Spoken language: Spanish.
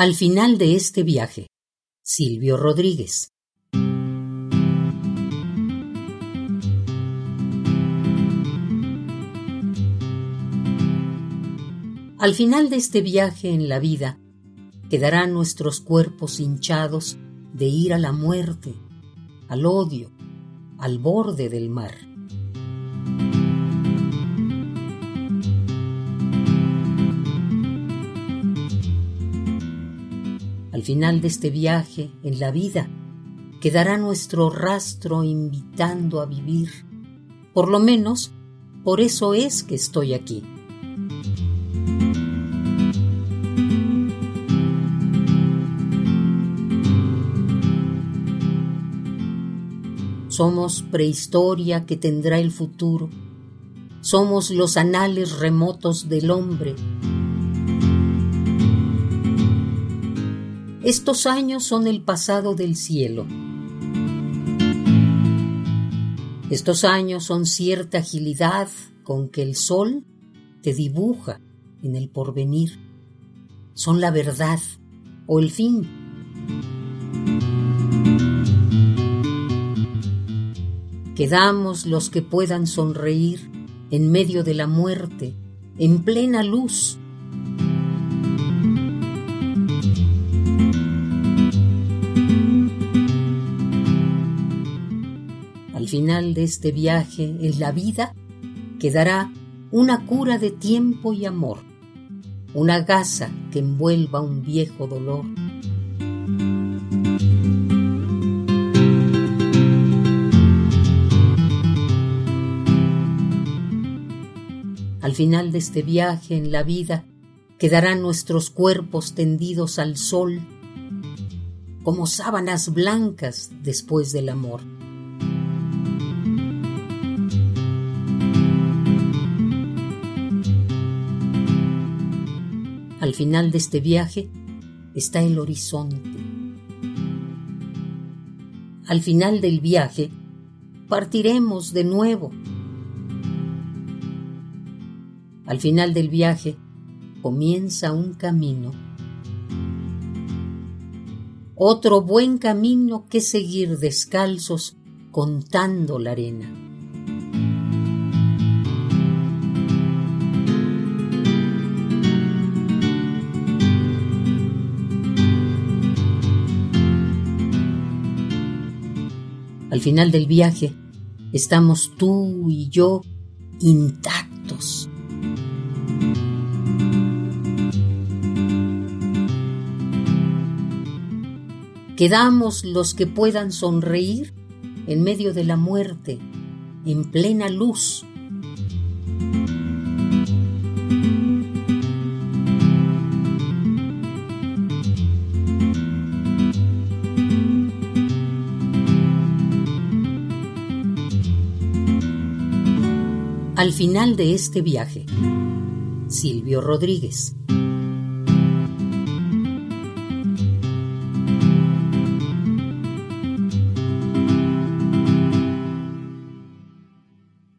Al final de este viaje, Silvio Rodríguez. Al final de este viaje en la vida, quedarán nuestros cuerpos hinchados de ir a la muerte, al odio, al borde del mar. Al final de este viaje en la vida quedará nuestro rastro invitando a vivir. Por lo menos, por eso es que estoy aquí. Somos prehistoria que tendrá el futuro. Somos los anales remotos del hombre Estos años son el pasado del cielo. Estos años son cierta agilidad con que el sol te dibuja en el porvenir. Son la verdad o el fin. Quedamos los que puedan sonreír en medio de la muerte, en plena luz final de este viaje en la vida quedará una cura de tiempo y amor, una gasa que envuelva un viejo dolor. Al final de este viaje en la vida quedarán nuestros cuerpos tendidos al sol como sábanas blancas después del amor. Al final de este viaje está el horizonte. Al final del viaje partiremos de nuevo. Al final del viaje comienza un camino. Otro buen camino que seguir descalzos contando la arena. Al final del viaje estamos tú y yo intactos. Quedamos los que puedan sonreír en medio de la muerte, en plena luz al final de este viaje. Silvio Rodríguez.